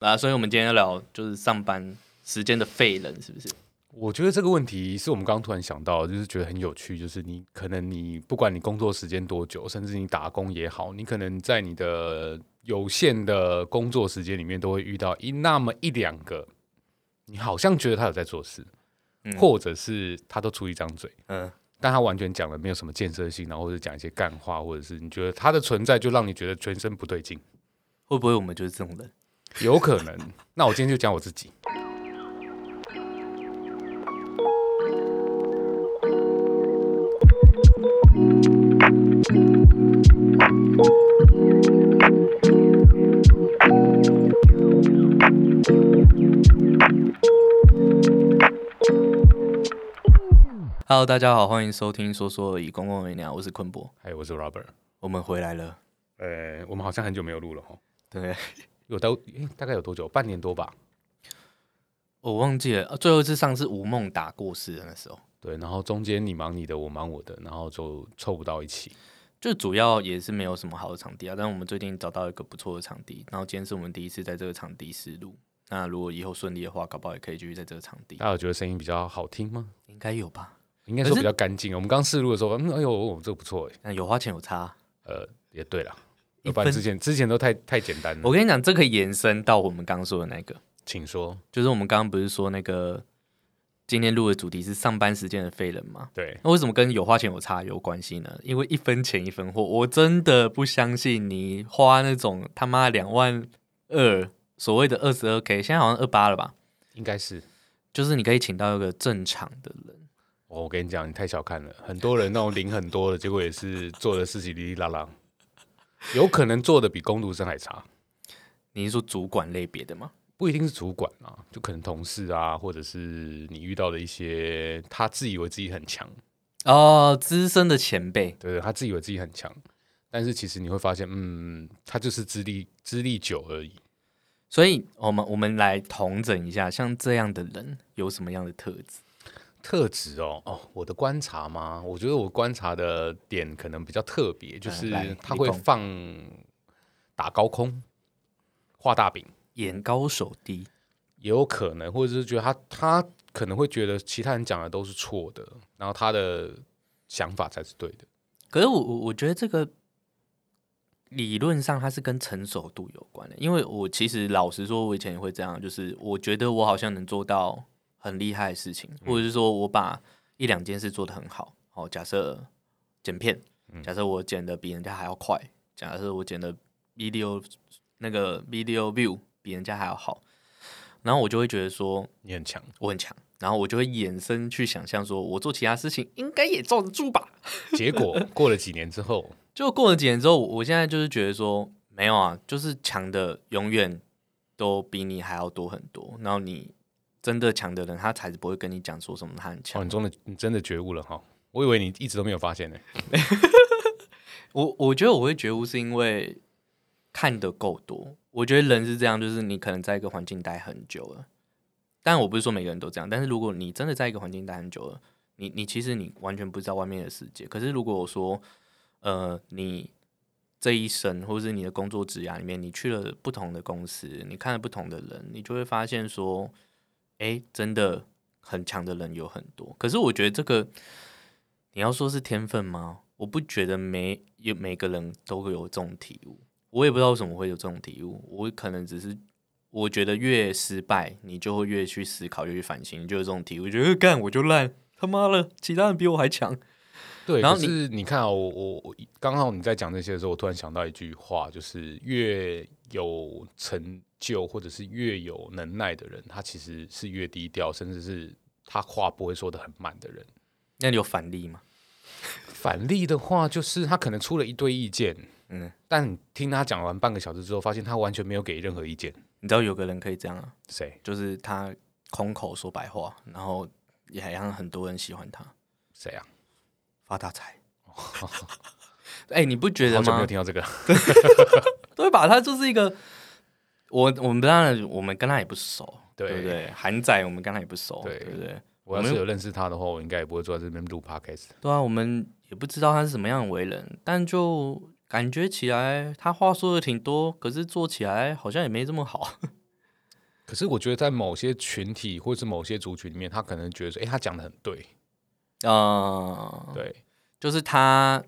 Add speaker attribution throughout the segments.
Speaker 1: 啊，所以我们今天要聊就是上班时间的废人，是不是？
Speaker 2: 我觉得这个问题是我们刚刚突然想到，就是觉得很有趣。就是你可能你不管你工作时间多久，甚至你打工也好，你可能在你的有限的工作时间里面，都会遇到一那么一两个，你好像觉得他有在做事，或者是他都出一张嘴，嗯，但他完全讲了没有什么建设性，然后或者讲一些干话，或者是你觉得他的存在就让你觉得全身不对劲，
Speaker 1: 会不会我们就是这种人？
Speaker 2: 有可能。那我今天就讲我自己。
Speaker 1: Hello，大家好，欢迎收听《说说而已》，公共为鸟，我是坤博，
Speaker 2: 还有我是 Robert，
Speaker 1: 我们回来了。
Speaker 2: 呃，我们好像很久没有录了哈。
Speaker 1: 对，
Speaker 2: 有都大概有多久？半年多吧。
Speaker 1: 我忘记了，最后一次上次吴梦打过世的那时候。
Speaker 2: 对，然后中间你忙你的，我忙我的，然后就凑不到一起。
Speaker 1: 就主要也是没有什么好的场地啊，但是我们最近找到一个不错的场地，然后今天是我们第一次在这个场地试录。那如果以后顺利的话，搞不好也可以继续在这个场地。
Speaker 2: 大家有觉得声音比较好听吗？
Speaker 1: 应该有吧，
Speaker 2: 应该说比较干净。我们刚试录的时候，嗯，哎呦，这个不错哎。
Speaker 1: 那有花钱有差，
Speaker 2: 呃，也对了，一般之前之前都太太简单了。
Speaker 1: 我跟你讲，这可以延伸到我们刚刚说的那个，
Speaker 2: 请说，
Speaker 1: 就是我们刚刚不是说那个。今天录的主题是上班时间的废人嘛？
Speaker 2: 对，
Speaker 1: 那为什么跟有花钱有差有关系呢？因为一分钱一分货，我真的不相信你花那种他妈两万二，所谓的二十二 k，现在好像二八了吧？
Speaker 2: 应该是，
Speaker 1: 就是你可以请到一个正常的人。
Speaker 2: 我跟你讲，你太小看了，很多人那种领很多的结果也是做的事情哩哩啦啦，有可能做的比工读生还差。
Speaker 1: 你是说主管类别的吗？
Speaker 2: 不一定是主管啊，就可能同事啊，或者是你遇到的一些他自以为自己很强
Speaker 1: 哦，资深的前辈，
Speaker 2: 对，他自以为自己很强，但是其实你会发现，嗯，他就是资历资历久而已。
Speaker 1: 所以，我们我们来统整一下，像这样的人有什么样的特质？
Speaker 2: 特质哦，哦，我的观察吗？我觉得我观察的点可能比较特别，就是他会放打高空，画大饼。
Speaker 1: 眼高手低，
Speaker 2: 也有可能，或者是觉得他他可能会觉得其他人讲的都是错的，然后他的想法才是对的。
Speaker 1: 可是我我我觉得这个理论上它是跟成熟度有关的，因为我其实老实说，我以前也会这样，就是我觉得我好像能做到很厉害的事情，或者是说我把一两件事做得很好。哦，假设剪片，假设我剪的比人家还要快，假设我剪的 video 那个 video view。比人家还要好，然后我就会觉得说
Speaker 2: 你很强，
Speaker 1: 我很强，然后我就会衍生去想象说，我做其他事情应该也罩得住吧。
Speaker 2: 结果 过了几年之后，
Speaker 1: 就过了几年之后，我现在就是觉得说，没有啊，就是强的永远都比你还要多很多。然后你真的强的人，他才是不会跟你讲说什么他很强。
Speaker 2: 哦，你真的你真的觉悟了哈，我以为你一直都没有发现呢。
Speaker 1: 我我觉得我会觉悟是因为看的够多。我觉得人是这样，就是你可能在一个环境待很久了，但我不是说每个人都这样。但是如果你真的在一个环境待很久了，你你其实你完全不知道外面的世界。可是如果我说，呃，你这一生或者是你的工作职涯里面，你去了不同的公司，你看了不同的人，你就会发现说，哎，真的很强的人有很多。可是我觉得这个你要说是天分吗？我不觉得每有每个人都会有这种体悟。我也不知道为什么会有这种体悟，我可能只是我觉得越失败，你就会越去思考，越去反省，就有这种体悟，觉得干我就烂，他妈的，其他人比我还强。
Speaker 2: 对，然后是你看啊，我我我刚好你在讲这些的时候，我突然想到一句话，就是越有成就或者是越有能耐的人，他其实是越低调，甚至是他话不会说的很满的人。
Speaker 1: 那你有反例吗？
Speaker 2: 反例的话，就是他可能出了一堆意见。嗯，但听他讲完半个小时之后，发现他完全没有给任何意见。
Speaker 1: 你知道有个人可以这样啊？
Speaker 2: 谁？
Speaker 1: 就是他空口说白话，然后也还让很多人喜欢他。
Speaker 2: 谁啊？
Speaker 1: 发大财。哎，你不觉得吗？
Speaker 2: 没有听到这个。
Speaker 1: 对吧？他就是一个，我我们当然我们跟他也不熟，对不对？韩仔我们跟他也不熟，对不对？
Speaker 2: 我要是有认识他的话，我应该也不会坐在这边录 podcast。
Speaker 1: 对啊，我们也不知道他是什么样的为人，但就。感觉起来他话说的挺多，可是做起来好像也没这么好。
Speaker 2: 可是我觉得在某些群体或是某些族群里面，他可能觉得说，哎、他讲的很对，
Speaker 1: 呃，
Speaker 2: 对，
Speaker 1: 就是他，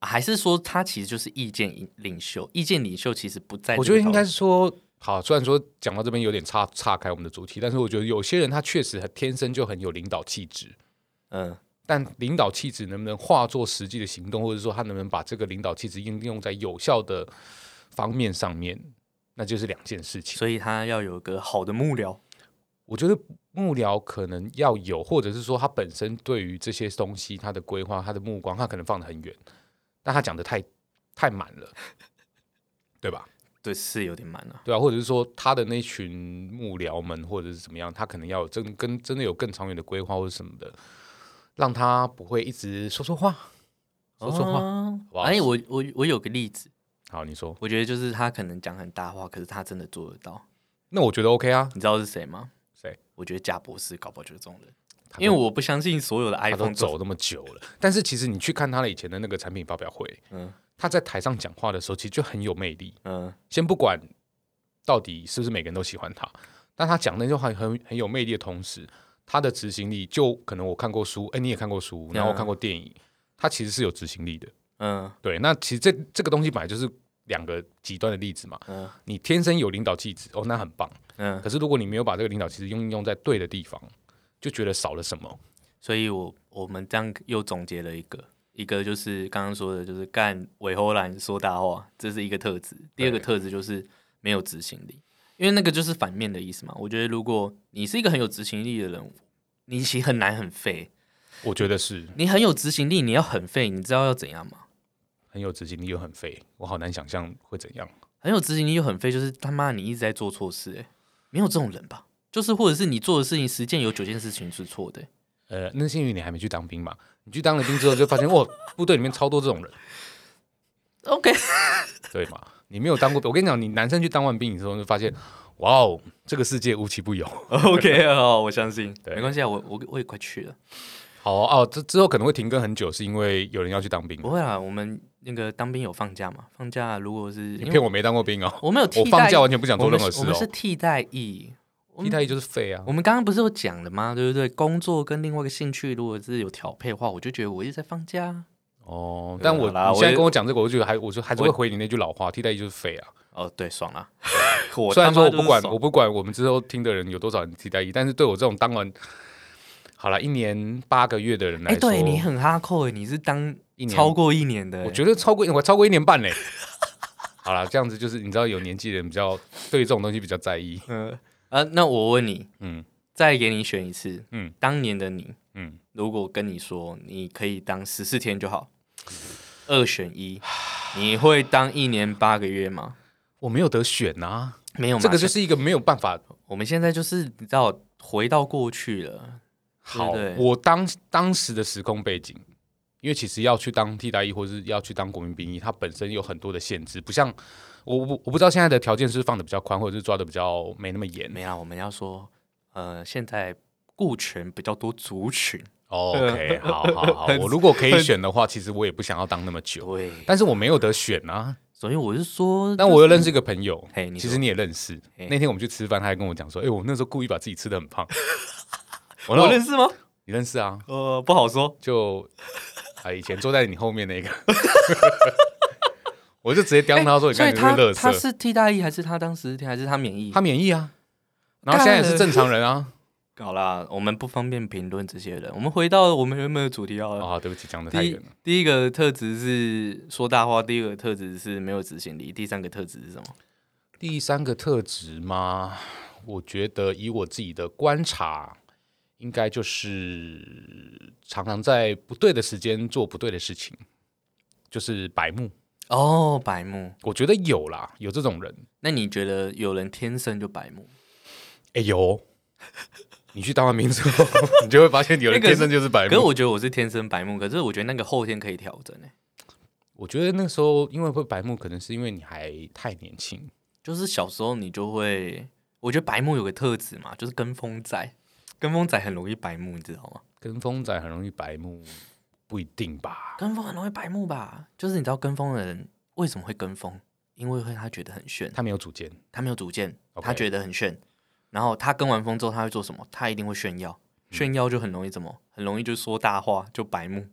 Speaker 1: 还是说他其实就是意见领袖？意见领袖其实不在。
Speaker 2: 我觉得应该是说，好，虽然说讲到这边有点岔岔开我们的主题，但是我觉得有些人他确实很天生就很有领导气质，
Speaker 1: 嗯
Speaker 2: 但领导气质能不能化作实际的行动，或者说他能不能把这个领导气质应用在有效的方面上面，那就是两件事情。
Speaker 1: 所以他要有个好的幕僚。
Speaker 2: 我觉得幕僚可能要有，或者是说他本身对于这些东西他的规划、他的目光，他可能放得很远，但他讲的太太满了，对吧？
Speaker 1: 对，是有点满了。
Speaker 2: 对啊，或者是说他的那群幕僚们，或者是怎么样，他可能要有真跟真的有更长远的规划或者什么的，让他不会一直说说话，说说话。
Speaker 1: 哦
Speaker 2: 好不好
Speaker 1: 哎，我我我有个例子，
Speaker 2: 好，你说，
Speaker 1: 我觉得就是他可能讲很大话，可是他真的做得到。
Speaker 2: 那我觉得 OK 啊。
Speaker 1: 你知道是谁吗？
Speaker 2: 谁？
Speaker 1: 我觉得贾博士搞不好就是这种人，因为我不相信所有的 iPhone
Speaker 2: 走那么久了，但是其实你去看他的以前的那个产品发表会，
Speaker 1: 嗯
Speaker 2: 他在台上讲话的时候，其实就很有魅力。
Speaker 1: 嗯
Speaker 2: 先不管到底是不是每个人都喜欢他，但他讲那句话很很有魅力的同时，他的执行力就可能我看过书，哎、你也看过书，然后我看过电影，他其实是有执行力的。
Speaker 1: 嗯
Speaker 2: 对，那其实这这个东西本来就是两个极端的例子嘛。
Speaker 1: 嗯
Speaker 2: 你天生有领导气质，哦，那很棒。
Speaker 1: 嗯，
Speaker 2: 可是如果你没有把这个领导其实用用在对的地方，就觉得少了什么。
Speaker 1: 所以我我们这样又总结了一个，一个就是刚刚说的，就是干尾后兰说大话，这是一个特质；第二个特质就是没有执行力，因为那个就是反面的意思嘛。我觉得如果你是一个很有执行力的人，你其实很难很废。
Speaker 2: 我觉得是
Speaker 1: 你很有执行力，你要很废，你知道要怎样吗？
Speaker 2: 很有执行力又很废，我好难想象会怎样。
Speaker 1: 很有执行力又很废，就是他妈你一直在做错事、欸，没有这种人吧？就是或者是你做的事情十件有九件事情是错的欸、
Speaker 2: 呃，那是因为你还没去当兵嘛？你去当了兵之后，就发现哇，部队里面超多这种人
Speaker 1: ，OK，
Speaker 2: 对嘛？你没有当过兵，我跟你讲，你男生去当完兵之后，就发现哇哦，这个世界无奇不有。
Speaker 1: OK 哦，我相信，
Speaker 2: 对
Speaker 1: 没关系啊，我我我也快去了。
Speaker 2: 好哦，这之后可能会停更很久，是因为有人要去当兵
Speaker 1: 不。会啊，我们那个当兵有放假嘛？放假如果是
Speaker 2: 你骗我没当过兵哦，
Speaker 1: 我没有替
Speaker 2: 我
Speaker 1: 代，
Speaker 2: 放假完全不想做
Speaker 1: 我们
Speaker 2: 任何事
Speaker 1: 是我们是
Speaker 2: 哦。
Speaker 1: 替代役。
Speaker 2: 替代役就是废啊
Speaker 1: 我。们刚刚不是有讲了吗？对不对？工作跟另外一个兴趣，如果是有调配的话，我就觉得我一直在放假。
Speaker 2: 哦，但我你现在跟我讲这个，我就觉得还我就还是会回你那句老话，替代役就是废啊。
Speaker 1: 哦，对，爽了。我
Speaker 2: 虽然说我不管我不管我们之后听的人有多少人替代役，但是对我这种当完好了一年八个月的人来说
Speaker 1: 哎，
Speaker 2: 说，
Speaker 1: 对你很哈扣哎，你是当
Speaker 2: 一年
Speaker 1: 超过一年的欸，
Speaker 2: 我觉得超过我超过一年半嘞。好了，这样子就是你知道有年纪的人比较对这种东西比较在意。
Speaker 1: 嗯啊，那我问你，
Speaker 2: 嗯
Speaker 1: 再给你选一次，
Speaker 2: 嗯
Speaker 1: 当年的你，
Speaker 2: 嗯，
Speaker 1: 如果跟你说你可以当十四天就好，二选一，你会当一年八个月吗？
Speaker 2: 我没有得选啊，
Speaker 1: 没有，
Speaker 2: 这个就是一个没有办法。
Speaker 1: 我们现在就是你知道回到过去了，
Speaker 2: 好
Speaker 1: 对，
Speaker 2: 我当当时的时空背景，因为其实要去当替代役或是要去当国民兵役，它本身有很多的限制，不像我我我不知道现在的条件是放的比较宽，或者是抓的比较没那么严。
Speaker 1: 没啊，我们要说，呃，现在顾全比较多族群，
Speaker 2: 哦 OK，好好好，我如果可以选的话，其实我也不想要当那么久，
Speaker 1: 对，
Speaker 2: 但是我没有得选啊。
Speaker 1: 所以我是说，
Speaker 2: 但我又认识一个朋友，
Speaker 1: 嘿
Speaker 2: 其实你也认识。那天我们去吃饭，他还跟我讲说：“哎、我那时候故意把自己吃的很胖。我
Speaker 1: 认识吗？
Speaker 2: 你认识啊？
Speaker 1: 呃，不好说，
Speaker 2: 就啊，以前坐在你后面那个，我就直接刁他说：“你
Speaker 1: 所以他
Speaker 2: 看你这个乐色。
Speaker 1: 他是替代役还是他当十四天还是他免疫？
Speaker 2: 他免疫啊，然后现在也是正常人啊。
Speaker 1: 好啦，我们不方便评论这些人。我们回到我们原本的主题好了。
Speaker 2: 啊，对不起，讲的太
Speaker 1: 第一
Speaker 2: 远了。
Speaker 1: 第一个特质是说大话，第二个特质是没有执行力，第三个特质是什么？
Speaker 2: 第三个特质吗？我觉得以我自己的观察，应该就是常常在不对的时间做不对的事情，就是白目。
Speaker 1: 哦，白目。
Speaker 2: 我觉得有啦，有这种人。
Speaker 1: 那你觉得有人天生就白目？
Speaker 2: 哎、有。你去当完兵之后，你就会发现有人天生就是白目
Speaker 1: 可是。我觉得我是天生白目，可是我觉得那个后天可以调整诶、欸
Speaker 2: 我觉得那时候因为会白目，可能是因为你还太年轻。
Speaker 1: 就是小时候你就会，我觉得白目有个特质嘛，就是跟风仔，跟风仔很容易白目，你知道吗？
Speaker 2: 跟风仔很容易白目，不一定吧？
Speaker 1: 跟风很容易白目吧？就是你知道跟风的人为什么会跟风？因为会他觉得很炫，
Speaker 2: 他没有主见，
Speaker 1: 他没有主见他觉得很炫，然后他跟完风之后，他会做什么？他一定会炫耀，炫耀就很容易怎么？很容易就说大话，就白目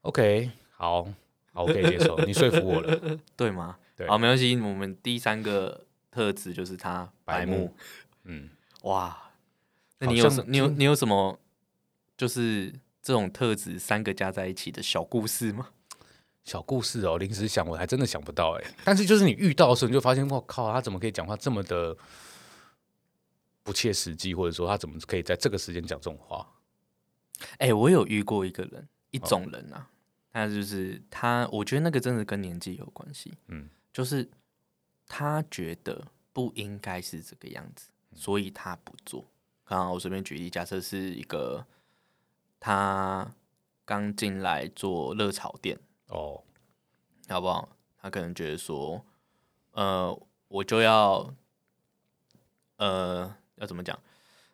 Speaker 2: ，OK，好，好，我可以接受，你说服我了。
Speaker 1: 对吗？
Speaker 2: 对
Speaker 1: 好，没关系。我们第三个特质就是他白目。
Speaker 2: 白目嗯，
Speaker 1: 哇，那你有什你有你有什么就是这种特质三个加在一起的小故事吗？
Speaker 2: 小故事哦，临时想我还真的想不到哎。但是就是你遇到的时候，你就发现，我靠，他怎么可以讲话这么的不切实际，或者说他怎么可以在这个时间讲这种话？
Speaker 1: 哎、我有遇过一个人，一
Speaker 2: 哦
Speaker 1: 种人啊，他就是他，我觉得那个真的跟年纪有关系，
Speaker 2: 嗯，
Speaker 1: 就是他觉得不应该是这个样子，
Speaker 2: 嗯
Speaker 1: 所以他不做。刚刚我随便举例，假设是一个他刚进来做热炒店，
Speaker 2: 哦，
Speaker 1: 好不好？他可能觉得说，呃，我就要，呃，要怎么讲？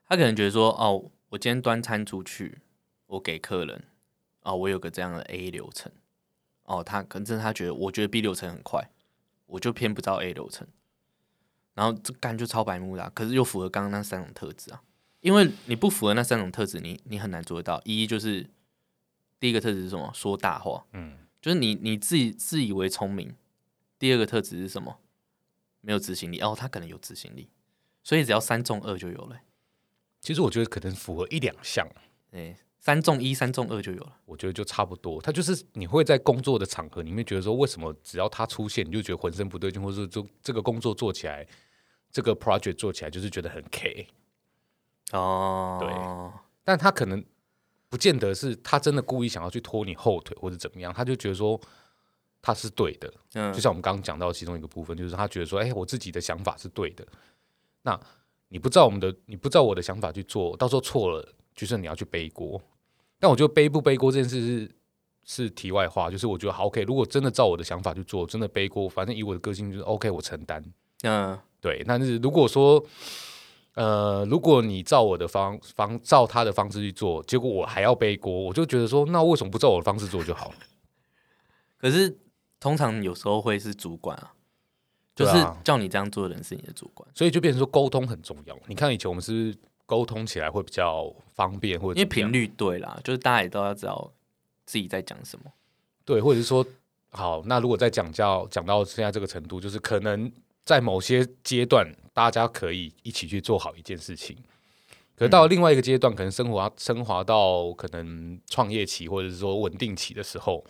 Speaker 1: 他可能觉得说，哦，我今天端餐出去，我给客人，哦，我有个这样的 A 流程，哦，他可能真的他觉得，我觉得 B 流程很快，我就偏不知道 A 流程，然后这干就超白目啦啊、可是又符合刚刚那三种特质啊，因为你不符合那三种特质，你你很难做得到。一就是第一个特质是什么？说大话，
Speaker 2: 嗯，
Speaker 1: 就是你你自己自以为聪明。第二个特质是什么？没有执行力。哦，他可能有执行力，所以只要三中二就有了、
Speaker 2: 其实我觉得可能符合一两项，
Speaker 1: 哎、三中一、三中二就有了。
Speaker 2: 我觉得就差不多。他就是你会在工作的场合里面觉得说，为什么只要他出现，你就觉得浑身不对劲，或者说就这个工作做起来，这个 project 做起来就是觉得很 K。
Speaker 1: 哦，对
Speaker 2: 但他可能不见得是他真的故意想要去拖你后腿或者怎么样，他就觉得说他是对的。
Speaker 1: 嗯
Speaker 2: 就像我们刚刚讲到其中一个部分，就是他觉得说，哎、我自己的想法是对的。那你不照我们的，你不照我的想法去做，到时候错了，就是你要去背锅。但我觉得背不背锅这件事是是题外话，就是我觉得好 OK，如果真的照我的想法去做，真的背锅，反正以我的个性就是 OK，我承担。
Speaker 1: 嗯
Speaker 2: 对，但是如果说，呃，如果你照我的方方照他的方式去做，结果我还要背锅，我就觉得说，那为什么不照我的方式做就好了？
Speaker 1: 可是通常有时候会是主管啊，就是叫你这样做的人是你的主管，
Speaker 2: 所以就变成说沟通很重要。你看以前我们是沟通起来会比较方便，或者
Speaker 1: 因为频率对啦，就是大家也都要知道自己在讲什么。
Speaker 2: 对，或者是说，好，那如果再讲到讲到现在这个程度，就是可能在某些阶段，大家可以一起去做好一件事情。可到了另外一个阶段，可能升华升华到可能创业期或者是说稳定期的时候，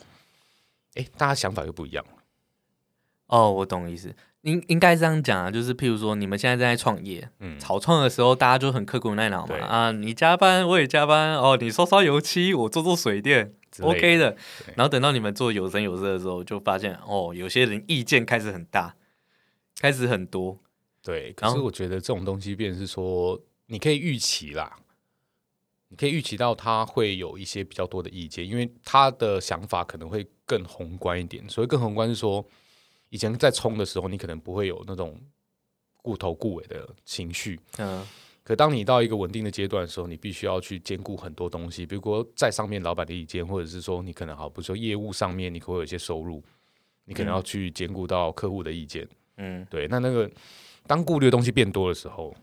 Speaker 2: 哎，大家想法又不一样了。
Speaker 1: 哦，我懂意思。应应该这样讲啊，就是譬如说，你们现在正在创业，
Speaker 2: 嗯，
Speaker 1: 草创的时候，大家就很刻苦耐劳嘛啊，你加班我也加班，哦，你刷刷油漆，我做做水电
Speaker 2: 的
Speaker 1: ，OK 的。然后等到你们做有声有色的时候，就发现哦，有些人意见开始很大，开始很多，
Speaker 2: 对，可是我觉得这种东西，变成是说，你可以预期啦，你可以预期到他会有一些比较多的意见，因为他的想法可能会更宏观一点。所以更宏观是说，以前在冲的时候，你可能不会有那种顾头顾尾的情绪，
Speaker 1: 嗯。
Speaker 2: 可当你到一个稳定的阶段的时候，你必须要去兼顾很多东西，比如说在上面老板的意见，或者是说你可能好，比如说业务上面你可能会有一些收入，你可能要去兼顾到客户的意见。
Speaker 1: 嗯
Speaker 2: 对，那那个当顾虑的东西变多的时候，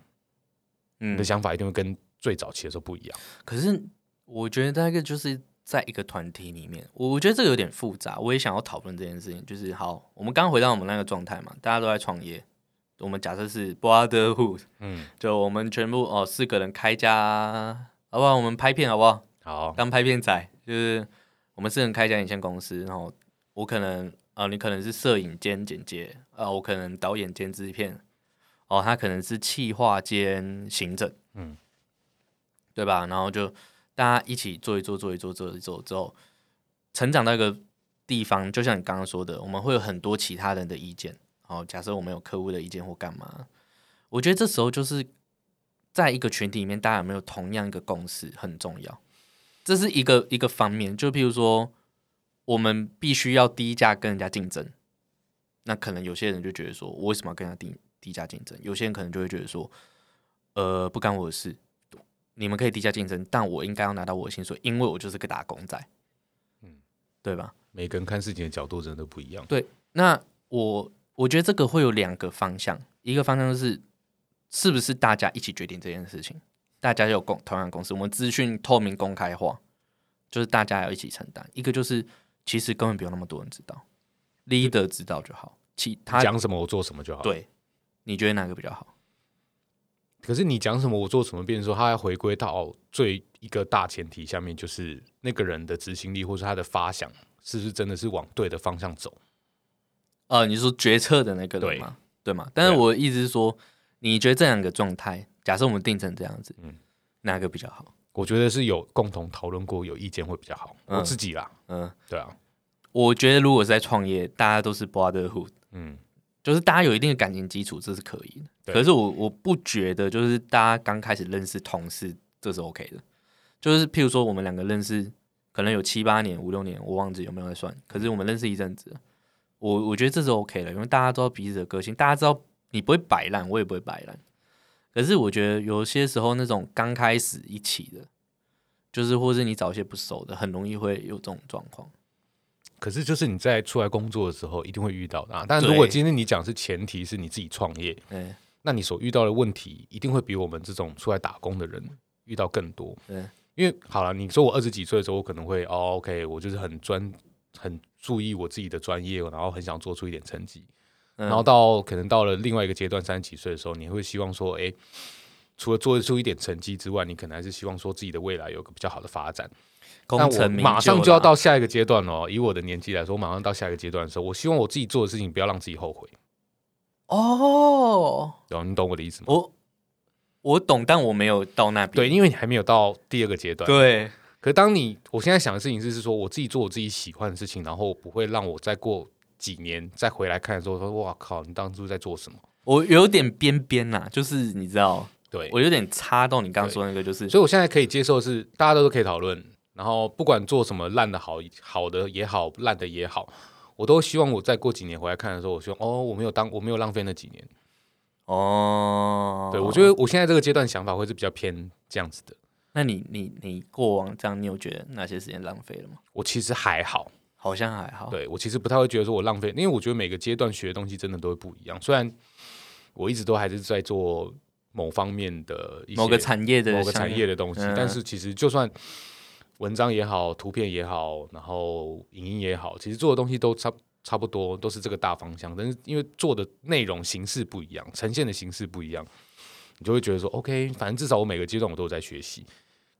Speaker 2: 你
Speaker 1: 嗯
Speaker 2: 的。想法一定会跟最早期的时候不一样。
Speaker 1: 可是我觉得那个就是在一个团体里面，我我觉得这个有点复杂，我也想要讨论这件事情。就是好，我们刚回到我们那个状态嘛，大家都在创业。我们假设是 brotherhood，
Speaker 2: 嗯，
Speaker 1: 就我们全部哦四个人开一家，好不好？我们拍片好不好？
Speaker 2: 好，
Speaker 1: 当拍片仔，就是我们四人开一家影线公司，然后我可能啊、呃你可能是摄影兼剪接，啊，我可能导演兼制片，哦，他可能是企划兼行政，
Speaker 2: 嗯，
Speaker 1: 对吧？然后就大家一起做一做，做一做，做一做之后，成长到一个地方，就像你刚刚说的，我们会有很多其他人的意见。哦，假设我们有客户的意见或干嘛，我觉得这时候就是在一个群体里面，大家有没有同样一个共识很重要。这是一个一个方面，就譬如说，我们必须要低价跟人家竞争，那可能有些人就觉得说，我为什么要跟人家低低价竞争？有些人可能就会觉得说，呃，不干我的事，你们可以低价竞争，但我应该要拿到我的薪水，因为我就是个打工仔，
Speaker 2: 嗯
Speaker 1: 对吧？
Speaker 2: 每个人看事情的角度真的不一样。
Speaker 1: 对那我我觉得这个会有两个方向，一个方向就是是不是大家一起决定这件事情？大家有共同样的公司，我们资讯透明公开化，就是大家要一起承担。一个就是其实根本不用那么多人知道，leader 知道就好。其他
Speaker 2: 讲什么我做什么就好。，
Speaker 1: 对，你觉得哪个比较好？
Speaker 2: 可是你讲什么我做什么，变成说他要回归到最一个大前提下面，就是那个人的执行力或是他的发想是不是真的是往对的方向走？
Speaker 1: 呃，你说决策的那个
Speaker 2: 对
Speaker 1: 人吗？对吗？但是我的意思是说，你觉得这两个状态，假设我们定成这样子，
Speaker 2: 嗯
Speaker 1: 哪个比较好？
Speaker 2: 我觉得是有共同讨论过，有意见会比较好。
Speaker 1: 嗯
Speaker 2: 我自己啦，
Speaker 1: 嗯，
Speaker 2: 对啊，
Speaker 1: 我觉得如果是在创业，大家都是 brotherhood，
Speaker 2: 嗯，
Speaker 1: 就是大家有一定的感情基础，这是可以的。可是我我不觉得，就是大家刚开始认识同事，这是 OK 的。就是譬如说，我们两个认识可能有七八年、五六年，我忘记有没有在算。可是我们认识一阵子，我我觉得这是 OK 的，因为大家知道彼此的个性，大家知道你不会摆烂，我也不会摆烂。可是我觉得有些时候那种刚开始一起的，就是或是你找一些不熟的，很容易会有这种状况。
Speaker 2: 可是就是你在出来工作的时候一定会遇到的、啊。但如果今天你讲是前提是你自己创业，
Speaker 1: 嗯，
Speaker 2: 那你所遇到的问题一定会比我们这种出来打工的人遇到更多。
Speaker 1: 对，
Speaker 2: 因为好了，你说我二十几岁的时候，我可能会哦，OK，我就是很专、很注意我自己的专业，然后很想做出一点成绩。
Speaker 1: 嗯
Speaker 2: 然后到可能到了另外一个阶段，三十几岁的时候，你会希望说，哎，除了做出一点成绩之外，你可能还是希望说自己的未来有个比较好的发展。但我
Speaker 1: 功成名
Speaker 2: 马上就要到下一个阶段哦。以我的年纪来说，我马上到下一个阶段的时候，我希望我自己做的事情不要让自己后悔。
Speaker 1: 哦，
Speaker 2: 然后你懂我的意思吗？
Speaker 1: 我我懂，但我没有到那边。
Speaker 2: 对，因为你还没有到第二个阶段。
Speaker 1: 对，
Speaker 2: 可当你我现在想的事情是，是说我自己做我自己喜欢的事情，然后不会让我再过几年再回来看的时候说，哇靠，你当初在做什么？
Speaker 1: 我有点边边呐，就是你知道，
Speaker 2: 对，
Speaker 1: 我有点插到你刚刚说那个，就是
Speaker 2: 所以我现在可以接受的是大家都可以讨论，然后不管做什么烂的好好的也好，烂的也好，我都希望我再过几年回来看的时候，我希望哦，我没有当我没有浪费那几年。
Speaker 1: 哦，
Speaker 2: 对我觉得我现在这个阶段想法会是比较偏这样子的。
Speaker 1: 那你你你过往这样，你有觉得哪些时间浪费了吗？
Speaker 2: 我其实还好，
Speaker 1: 好像还好，
Speaker 2: 对我其实不太会觉得说我浪费，因为我觉得每个阶段学的东西真的都会不一样。虽然我一直都还是在做某方面的一些
Speaker 1: 某个产业的
Speaker 2: 某个产业的东西，
Speaker 1: 嗯
Speaker 2: 但是其实就算文章也好，图片也好，然后影音也好，其实做的东西都差差不多，都是这个大方向。但是因为做的内容形式不一样，呈现的形式不一样，你就会觉得说，OK，反正至少我每个阶段我都有在学习。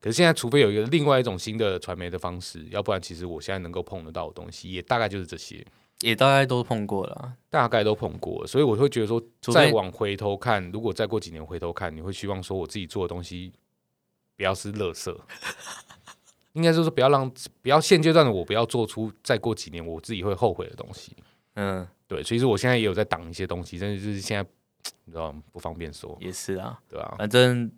Speaker 2: 可是现在，除非有一个另外一种新的传媒的方式，要不然其实我现在能够碰得到的东西，也大概就是这些，
Speaker 1: 也大概都碰过了啊。
Speaker 2: 大概都碰过了。所以我会觉得说，再往回头看，如果再过几年回头看，你会希望说我自己做的东西不要是垃圾，应该就是不要让不要现阶段的我不要做出再过几年我自己会后悔的东西。
Speaker 1: 嗯，
Speaker 2: 对，所以说我现在也有在挡一些东西，但是就是现在你知道吗不方便说，
Speaker 1: 也是啊。
Speaker 2: 对啊、
Speaker 1: 反正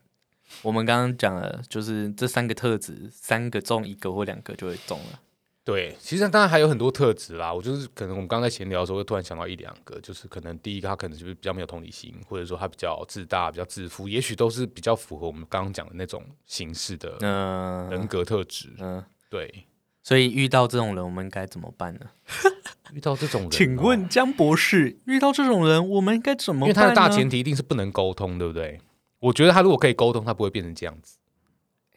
Speaker 1: 我们刚刚讲了，就是这三个特质，三个中一个或两个就会中了。
Speaker 2: 对，其实当然还有很多特质啦。我就是可能我们刚才闲聊的时候，会突然想到一两个，就是可能第一个他可能就是比较没有同理心，或者说他比较自大、比较自负，也许都是比较符合我们刚刚讲的那种形式的
Speaker 1: 嗯
Speaker 2: 人格特质。
Speaker 1: 嗯，
Speaker 2: 对，
Speaker 1: 所以遇到这种人，我们该怎么办呢？
Speaker 2: 遇到这种人哦，
Speaker 1: 请问江博士，遇到这种人，我们该怎么
Speaker 2: 因为？他的大前提一定是不能沟通，对不对？我觉得他如果可以沟通，他不会变成这样子。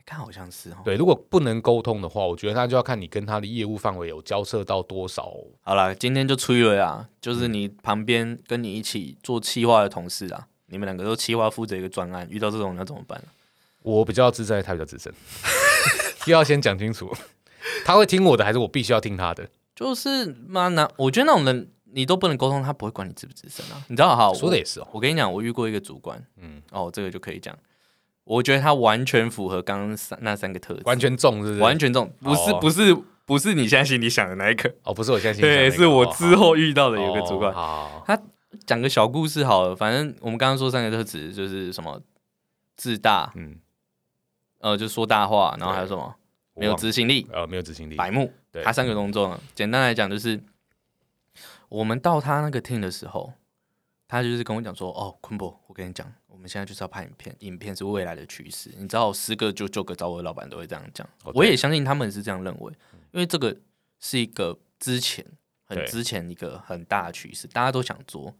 Speaker 1: 看好像是哦。
Speaker 2: 对，如果不能沟通的话，我觉得那就要看你跟他的业务范围有交涉到多少。
Speaker 1: 好了，今天就吹了呀，就是你旁边跟你一起做企划的同事啊，你们两个都企划负责一个专案，遇到这种人要怎么办？
Speaker 2: 我比较自在，他比较自身，又 要先讲清楚，他会听我的，还是我必须要听他的？
Speaker 1: 就是妈那，我觉得那种人你都不能沟通，他不会管你资不资深啊。你知道哈，我
Speaker 2: 说的也是哦，
Speaker 1: 我跟你讲，我遇过一个主管，
Speaker 2: 嗯，
Speaker 1: 哦，这个就可以讲，我觉得他完全符合刚刚三那三个特质，
Speaker 2: 完全中，是不是？
Speaker 1: 完全中，不是
Speaker 2: 哦。
Speaker 1: 不是不是你现在心里想的那一个，
Speaker 2: 哦，不是我现在心里想
Speaker 1: 对，
Speaker 2: 那个
Speaker 1: 是我
Speaker 2: 哦
Speaker 1: 之后遇到的有个主管
Speaker 2: 哦，他，
Speaker 1: 讲个小故事好了，反正我们刚刚说三个特质就是什么自大，
Speaker 2: 嗯，
Speaker 1: 呃，就说大话，然后还有什么没有执行力、
Speaker 2: 呃没有执行力，
Speaker 1: 白目，
Speaker 2: 对
Speaker 1: 他三个动作，简单来讲就是，我们到他那个 team 的时候，他就是跟我讲说，哦，坤博，我跟你讲，我们现在就是要拍影片，影片是未来的趋势，你知道，十个就九个找我的老板都会这样讲，我也相信他们是这样认为，因为这个是一个之前很之前一个很大的趋势，大家都想做，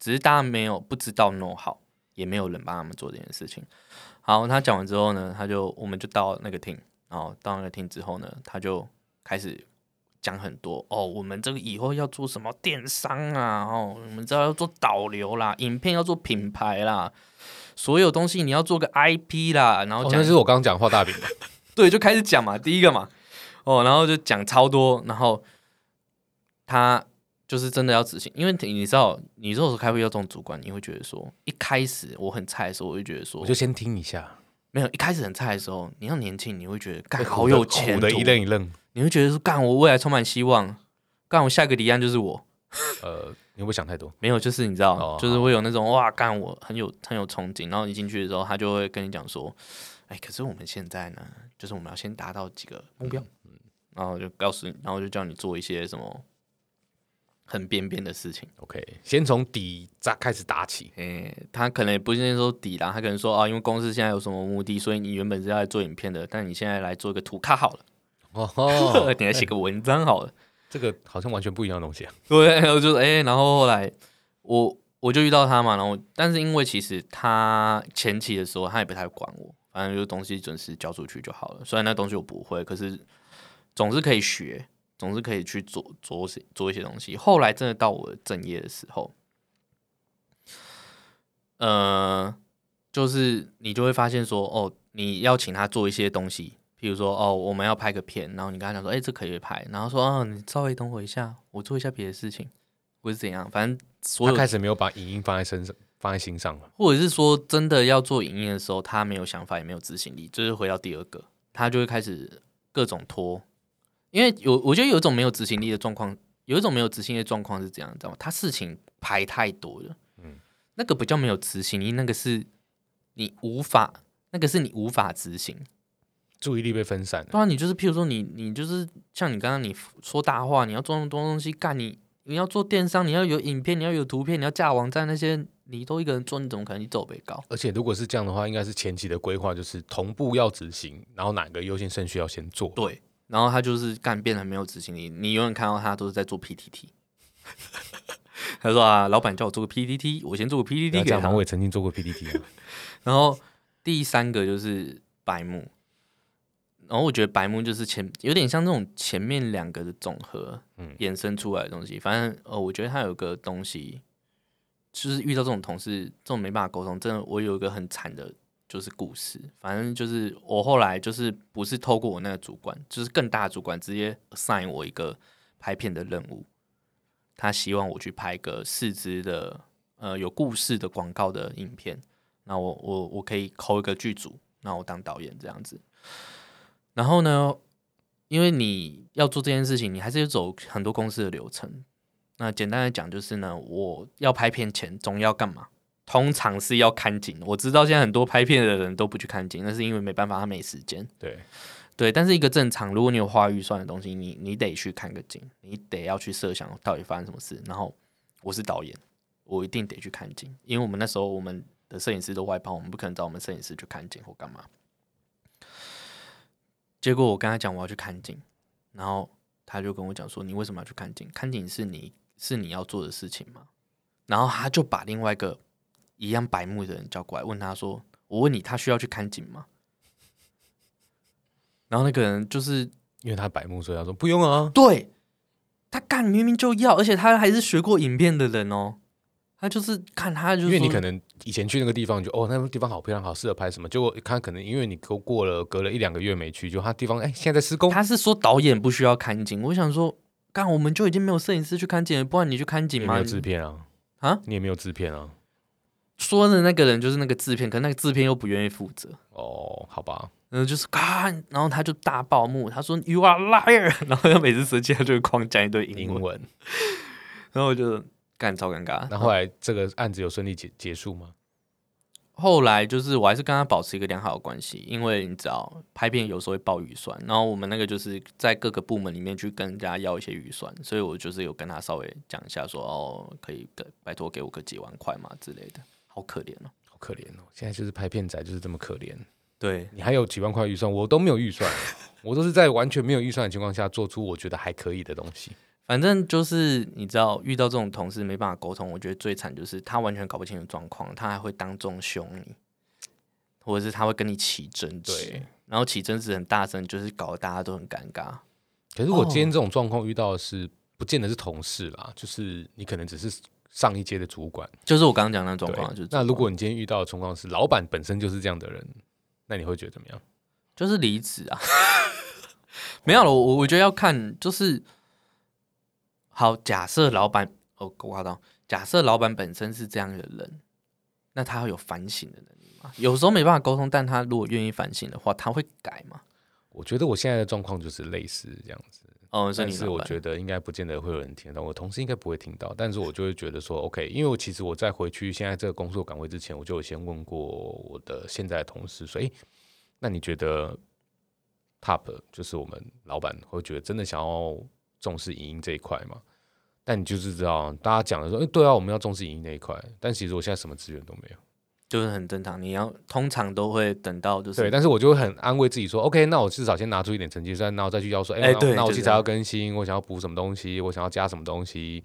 Speaker 1: 只是大家没有不知道 know how，也没有人帮他们做这件事情。好，他讲完之后呢，他就我们就到那个厅，然后到那个厅之后呢，他就开始讲很多哦，我们这个以后要做什么电商啊，哦，我们知道要做导流啦，影片要做品牌啦，所有东西你要做个 IP 啦，然后
Speaker 2: 哦，
Speaker 1: 讲
Speaker 2: 那是我刚刚讲画大饼的，
Speaker 1: 对，就开始讲嘛，第一个嘛，哦，然后就讲超多，然后他就是真的要执行，因为你知道，你如果说开会要这种主管，你会觉得说，一开始我很菜的时候，我就觉得说
Speaker 2: 我，就先听一下，
Speaker 1: 没有，一开始很菜的时候，你要年轻，你会觉得干好有前途
Speaker 2: 的一愣一愣。
Speaker 1: 你会觉得说干我未来充满希望，干我下个离岸就是我，
Speaker 2: 呃，你会不会想太多？
Speaker 1: 没有，就是你知道，
Speaker 2: 哦
Speaker 1: 就是会有那种哇干我很有很有憧憬，然后你进去的时候，他就会跟你讲说，哎，可是我们现在呢，就是我们要先达到几个目标，然后就告诉你，然后就叫你做一些什么很边边的事情。
Speaker 2: OK，先从底扎开始打起。
Speaker 1: 诶、他可能也不是说底啦，他可能说啊，因为公司现在有什么目的，所以你原本是要来做影片的，但你现在来做一个图卡好了，
Speaker 2: 哦，
Speaker 1: 你来写个文章好了。
Speaker 2: 这个好像完全不一样的东西啊。
Speaker 1: 对，我就哎、然后后来我我就遇到他嘛，然后但是因为其实他前期的时候他也不太管我，反正就是东西准时交出去就好了。虽然那东西我不会，可是总是可以学，总是可以去做做些做一些东西。后来真的到我的正业的时候，呃，就是你就会发现说，哦，你要请他做一些东西，譬如说，哦，我们要拍个片，然后你跟他讲说，哎、这可以拍，然后说，哦，你稍微等我一下，我做一下别的事情，或是怎样，反正所有
Speaker 2: 他开始没有把影音放在身上，放在心上了。
Speaker 1: 或者是说真的要做影音的时候，他没有想法，也没有执行力，就是回到第二个，他就会开始各种拖。因为有，我觉得有一种没有执行力的状况，有一种没有执行力的状况是这样，你知道吗？他事情排太多了，嗯，那个不叫没有执行力，那个是你无法，那个是你无法执行。
Speaker 2: 注意力被分散了。
Speaker 1: 对啊，你就是譬如说你，你就是像你刚刚你说大话，你要做那么多东西干，你你要做电商，你要有影片，你要有图片，你要架网站那些，你都一个人做，你怎么可能去走北高？
Speaker 2: 而且如果是这样的话，应该是前期的规划就是同步要执行，然后哪个优先顺序要先做。
Speaker 1: 对，然后他就是干变得没有执行力，你永远看到他都是在做 PPT。他说啊，老板叫我做个 PPT，我先做个 PPT 给他
Speaker 2: 这样，。我也曾经做过 PPT 啊。
Speaker 1: 然后第三个就是白木，然后我觉得白木就是前有点像这种前面两个的总和，
Speaker 2: 嗯
Speaker 1: 衍生出来的东西。反正呃，我觉得他有个东西，就是遇到这种同事，这种没办法沟通，真的我有一个很惨的。就是故事，反正就是我后来就是不是透过我那个主管，就是更大的主管直接 assign 我一个拍片的任务，他希望我去拍一个四支的呃有故事的广告的影片，那我我我可以扣一个剧组，那我当导演这样子。然后呢，因为你要做这件事情，你还是要走很多公司的流程。那简单的讲就是呢，我要拍片前总要干嘛？通常是要看景。我知道现在很多拍片的人都不去看景，那是因为没办法，他没时间。
Speaker 2: 对，
Speaker 1: 对，但是一个正常，如果你有花预算的东西，你你得去看个景，你得要去设想到底发生什么事。然后我是导演，我一定得去看景，因为我们那时候我们的摄影师都外包，我们不可能找我们摄影师去看景或干嘛。结果我跟他讲我要去看景，然后他就跟我讲说：“你为什么要去看景？看景是你是你要做的事情吗？”然后他就把另外一个一样白目的人叫过来，问他说：“我问你，他需要去看景吗？” 然后那个人就是
Speaker 2: 因为他白目，所以他说不用啊。
Speaker 1: 对他干明明就要，而且他还是学过影片的人哦。他就是看他就是
Speaker 2: 因为你可能以前去那个地方，你就哦，那个地方好漂亮，好适合拍什么。结果他可能因为你都过了隔了一两个月没去，就他地方哎、现在在施工，
Speaker 1: 他是说导演不需要看景，我想说干我们就已经没有摄影师去看景了，不然你去看景吗
Speaker 2: 没有？制片啊，
Speaker 1: 啊，
Speaker 2: 你也没有制片啊。
Speaker 1: 说的那个人就是那个制片，可那个制片又不愿意负责。
Speaker 2: 哦，好吧，
Speaker 1: 然后就是看，然后他就大爆幕，他说 “You are liar”，然后他每次生气他就会狂讲一堆英文，
Speaker 2: 英文。
Speaker 1: 然后我就干超尴尬。
Speaker 2: 那后来这个案子有顺利结结束吗？
Speaker 1: 后来就是我还是跟他保持一个良好的关系，因为你知道拍片有时候会报预算，然后我们那个就是在各个部门里面去跟人家要一些预算，所以我就是有跟他稍微讲一下说哦，可以给拜托给我个几万块嘛之类的，好可怜哦。
Speaker 2: 好可怜哦，现在就是拍片仔就是这么可怜。
Speaker 1: 对，
Speaker 2: 你还有几万块预算，我都没有预算，我都是在完全没有预算的情况下做出我觉得还可以的东西。
Speaker 1: 反正就是你知道，遇到这种同事没办法沟通，我觉得最惨就是他完全搞不清楚状况，他还会当众凶你，或者是他会跟你起争执
Speaker 2: 对，
Speaker 1: 然后起争执很大声，就是搞得大家都很尴尬。
Speaker 2: 可是我今天这种状况遇到的是，不见得是同事啦，就是你可能只是上一阶的主管。
Speaker 1: 就是我刚刚讲的那种状况，就是
Speaker 2: 那如果你今天遇到的状况是老板本身就是这样的人，那你会觉得怎么样？
Speaker 1: 就是离职啊，没有了。我我觉得要看，就是好。假设老板哦，我挂到假设老板本身是这样的人，那他会有反省的能力吗？有时候没办法沟通，但他如果愿意反省的话，他会改吗？
Speaker 2: 我觉得我现在的状况就是类似这样子，
Speaker 1: 哦，是
Speaker 2: 但是我觉得应该不见得会有人听到，我同事应该不会听到，但是我就会觉得说，OK，因为我其实我在回去现在这个工作岗位之前，我就有先问过我的现在的同事所以，那你觉得 Top 就是我们老板会觉得真的想要重视影音这一块吗？但你就是知道，大家讲的说，诶，对啊，我们要重视影音那一块，但其实我现在什么资源都没有。
Speaker 1: 就是很正常。你要通常都会等到就是
Speaker 2: 对，但是我就会很安慰自己说，OK，那我至少先拿出一点成绩单，然后再去要说，哎、
Speaker 1: 哎
Speaker 2: 那那我器材要更新，我想要补什么东西，我想要加什么东西。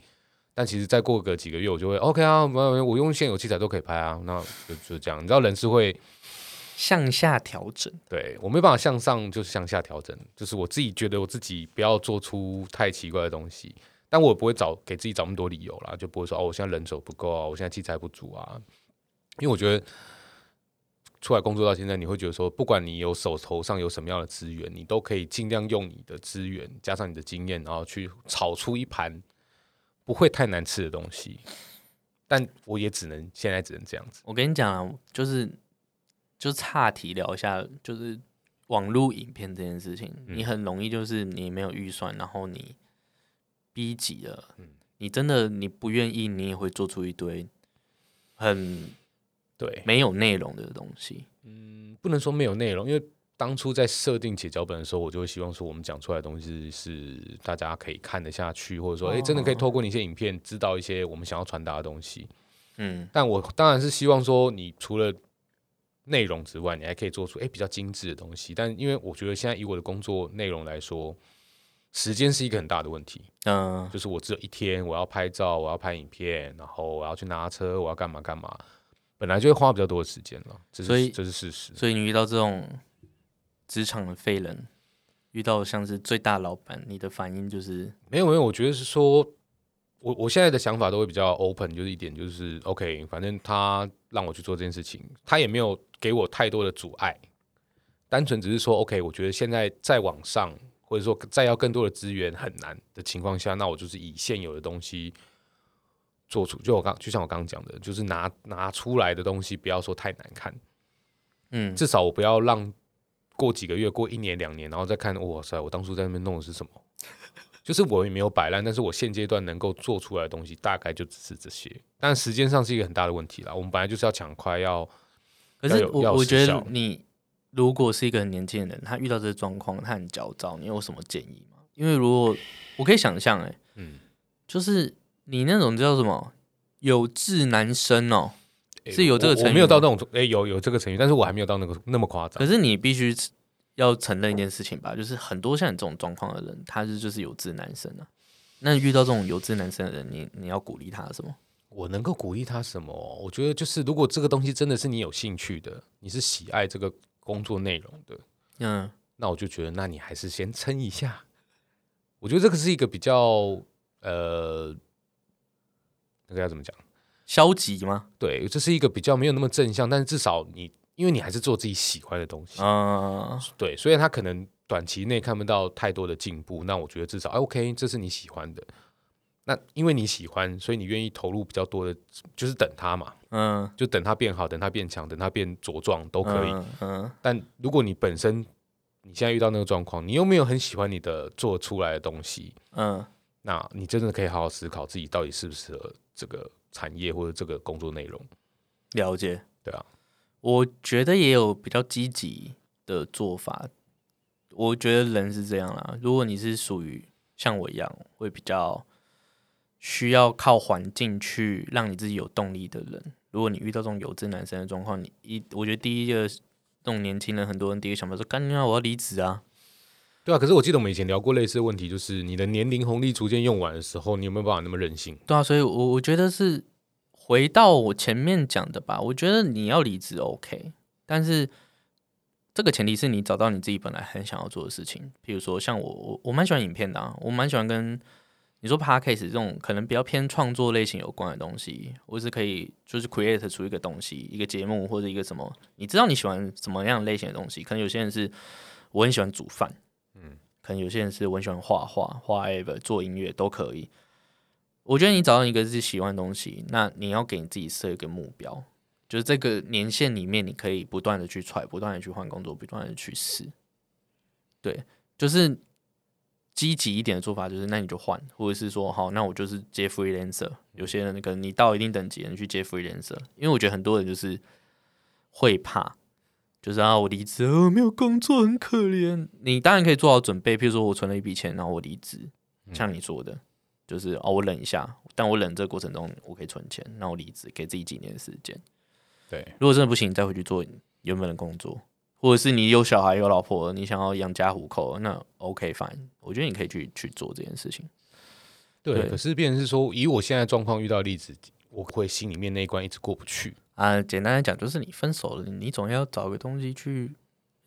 Speaker 2: 但其实再过个几个月，我就会 OK 啊，我我用现有器材都可以拍啊，那就就这样。你知道人是会，
Speaker 1: 向下调整。
Speaker 2: 对我没办法向上就是向下调整，就是我自己觉得我自己不要做出太奇怪的东西，但我也不会找给自己找那么多理由啦，就不会说哦，我现在人手不够啊，我现在器材不足啊，因为我觉得出来工作到现在，你会觉得说，不管你有手头上有什么样的资源，你都可以尽量用你的资源加上你的经验，然后去炒出一盘不会太难吃的东西。但我也只能现在只能这样子。
Speaker 1: 我跟你讲啊，就是就岔题聊一下，就是网络影片这件事情，
Speaker 2: 嗯
Speaker 1: 你很容易就是你没有预算，然后你逼急了，
Speaker 2: 嗯
Speaker 1: 你真的你不愿意，你也会做出一堆很
Speaker 2: 对，
Speaker 1: 没有内容的东西。
Speaker 2: 嗯不能说没有内容，因为当初在设定写脚本的时候，我就会希望说，我们讲出来的东西是大家可以看得下去，或者说，哎、真的可以透过你一些影片知道一些我们想要传达的东西。
Speaker 1: 嗯，
Speaker 2: 但我当然是希望说，你除了内容之外，你还可以做出诶比较精致的东西。但因为我觉得现在以我的工作内容来说，时间是一个很大的问题。
Speaker 1: 嗯、
Speaker 2: 就是我只有一天，我要拍照，我要拍影片，然后我要去拿车，我要干嘛干嘛，本来就会花比较多的时间了。这
Speaker 1: 所以
Speaker 2: 是这是事实。
Speaker 1: 所以你遇到这种职场的废人，遇到像是最大老板，你的反应就是
Speaker 2: 没有没有，我觉得是说，我我现在的想法都会比较 open，就是一点就是 OK，反正他让我去做这件事情，他也没有给我太多的阻碍，单纯只是说 OK，我觉得现在再往上，或者说再要更多的资源很难的情况下，那我就是以现有的东西做出，就我刚就像我刚刚讲的，就是拿拿出来的东西不要说太难看，
Speaker 1: 嗯，
Speaker 2: 至少我不要让过几个月、过一年、两年，然后再看，哇塞，我当初在那边弄的是什么？就是我也没有摆烂，但是我现阶段能够做出来的东西大概就只是这些，但时间上是一个很大的问题啦。我们本来就是要抢快，要
Speaker 1: 可是我我觉得你如果是一个很年轻的人，他遇到这个状况，他很焦躁，你有什么建议吗？因为如果我可以想象，哎，
Speaker 2: 嗯，
Speaker 1: 就是你那种叫什么有志男生哦，
Speaker 2: 诶
Speaker 1: 是有这个成语吗
Speaker 2: 没有到那种，哎、有有这个成语，但是我还没有到那个那么夸张
Speaker 1: 可。是你必须要承认一件事情吧，就是很多像你这种状况的人，他是就是有志男生啊。那遇到这种有志男生的人，你你要鼓励他什么？
Speaker 2: 我能够鼓励他什么？我觉得就是，如果这个东西真的是你有兴趣的，你是喜爱这个工作内容的，
Speaker 1: 嗯，
Speaker 2: 那我就觉得，那你还是先撑一下。我觉得这个是一个比较呃，那个要怎么讲？
Speaker 1: 消极吗？
Speaker 2: 对，这是一个比较没有那么正向，但是至少你，因为你还是做自己喜欢的东西，
Speaker 1: 嗯，
Speaker 2: 对，所以他可能短期内看不到太多的进步，那我觉得至少、哎 OK，这是你喜欢的。那因为你喜欢，所以你愿意投入比较多的，就是等他嘛，
Speaker 1: 嗯，
Speaker 2: 就等他变好，等他变强，等他变茁壮都可以。
Speaker 1: 嗯嗯
Speaker 2: 但如果你本身你现在遇到那个状况，你又没有很喜欢你的做出来的东西，
Speaker 1: 嗯，
Speaker 2: 那你真的可以好好思考自己到底适不适合这个产业或者这个工作内容。
Speaker 1: 了解。
Speaker 2: 对啊，
Speaker 1: 我觉得也有比较积极的做法。我觉得人是这样啦，如果你是属于像我一样会比较需要靠环境去让你自己有动力的人，如果你遇到这种有志男生的状况，你一我觉得第一个这种年轻人，很多人第一个想法说：干啊，我要离职啊！
Speaker 2: 对啊，可是我记得我们以前聊过类似的问题，就是你的年龄红利逐渐用完的时候，你有没有办法那么任性？
Speaker 1: 对啊，所以我我觉得是回到我前面讲的吧。我觉得你要离职 OK，但是这个前提是你找到你自己本来很想要做的事情。比如说像我，我我蛮喜欢影片的、啊，我蛮喜欢跟你说 podcast 这种可能比较偏创作类型有关的东西，我是可以就是 create 出一个东西，一个节目或者一个什么，你知道你喜欢什么样类型的东西？可能有些人是我很喜欢煮饭，可能有些人是我很喜欢画画、画 ever 做音乐都可以。我觉得你找到一个自己喜欢的东西，那你要给你自己设一个目标，就是这个年限里面，你可以不断的去踹，不断的去换工作，不断的去试。对，就是积极一点的做法，就是那你就换，或者是说，好，那我就是接 freelancer。有些人可能你到一定等级，你去接 freelancer，因为我觉得很多人就是会怕，就是啊，我离职，哦，没有工作，很可怜。你当然可以做好准备，譬如说我存了一笔钱，然后我离职，像你说的。就是哦，我忍一下，但我忍这个过程中，我可以存钱，那我离职，给自己几年的时间。
Speaker 2: 对，
Speaker 1: 如果真的不行，你再回去做原本的工作，或者是你有小孩有老婆，你想要养家糊口，那 OK fine，我觉得你可以去去做这件事情。
Speaker 2: 对，
Speaker 1: 对
Speaker 2: 可是变成是说，以我现在状况遇到例子，我会心里面那一关一直过不去。
Speaker 1: 啊，简单来讲，就是你分手了，你总要找个东西去，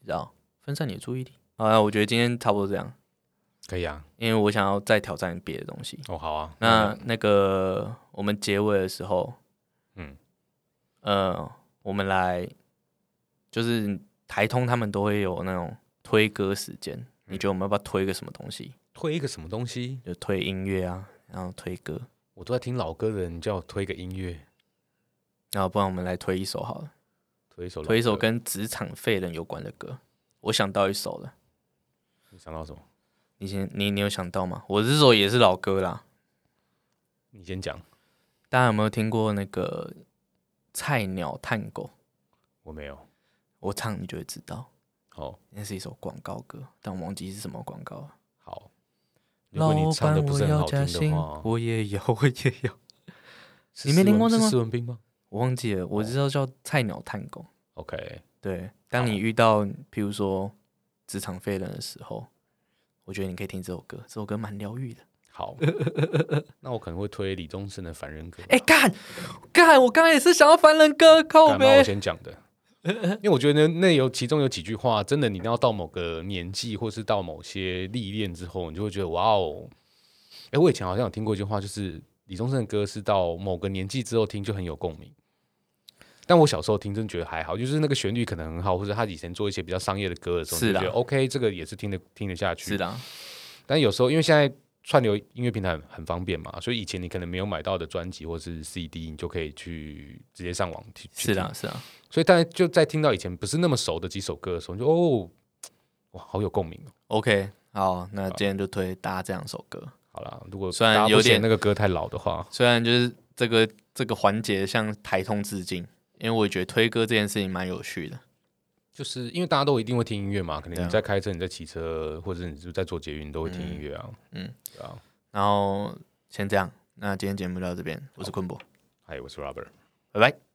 Speaker 1: 你知道，分散你的注意力。啊，我觉得今天差不多这样，
Speaker 2: 可以啊，
Speaker 1: 因为我想要再挑战别的东西。
Speaker 2: 哦，好啊，
Speaker 1: 那那个我们结尾的时候，
Speaker 2: 嗯，
Speaker 1: 呃，我们来就是台通他们都会有那种推歌时间，你觉得我们要不要推个什么东西？
Speaker 2: 推一个什么东西？
Speaker 1: 就推音乐啊，然后推歌，
Speaker 2: 我都在听老歌的人，你叫我推个音乐，
Speaker 1: 然后不然我们来推一首好了，
Speaker 2: 推一首
Speaker 1: 推一首跟职场废人有关的歌。我想到一首了，
Speaker 2: 你想到什么？
Speaker 1: 你先你你有想到吗？我这首也是老歌啦，
Speaker 2: 你先讲，
Speaker 1: 大家有没有听过那个菜鸟探狗？
Speaker 2: 我没有。
Speaker 1: 我唱你就会知道，
Speaker 2: 好，
Speaker 1: 那是一首广告歌，但我忘记是什么广告了。
Speaker 2: 好。如果你唱的不是很好听的话，
Speaker 1: 我也有，我也有，
Speaker 2: 是
Speaker 1: 你没听过这吗我忘记了，我知道叫菜鸟探工。
Speaker 2: ？OK，
Speaker 1: 对，当你遇到譬如说职场废人的时候，我觉得你可以听这首歌，这首歌蛮疗愈的。
Speaker 2: 好。那我可能会推李宗盛的《凡人歌》。
Speaker 1: 哎、干干，我刚才也是想要凡人歌，靠
Speaker 2: 干嘛我
Speaker 1: 呗。
Speaker 2: 先讲的，因为我觉得那有其中有几句话，真的你要到某个年纪，或是到某些历练之后，你就会觉得哇哦。哎，我以前好像有听过一句话，就是李宗盛的歌是到某个年纪之后听就很有共鸣。但我小时候听真觉得还好，就是那个旋律可能很好，或者他以前做一些比较商业的歌的时候，就觉得 OK，这个也是听得听得下去。
Speaker 1: 是的，
Speaker 2: 但有时候因为现在串流音乐平台很很方便嘛，所以以前你可能没有买到的专辑或是 CD，你就可以去直接上网听
Speaker 1: 是的，是的。
Speaker 2: 所以，但就在听到以前不是那么熟的几首歌的时候，你就哦，哇，好有共鸣哦。
Speaker 1: OK，好，那今天就推大家这两首歌。
Speaker 2: 好啦，如果
Speaker 1: 虽然有点
Speaker 2: 嫌那个歌太老的话，
Speaker 1: 虽然就是这个这个环节向台通致敬，因为我也觉得推歌这件事情蛮有趣的。
Speaker 2: 就是因为大家都一定会听音乐嘛，可能你在开车、你在骑车，或者你就在做捷运，都会听音乐啊。
Speaker 1: 嗯，
Speaker 2: 对啊。
Speaker 1: 然后先这样，那今天节目就到这边，我是坤博，
Speaker 2: 嗨，我是 Robert。
Speaker 1: 拜拜。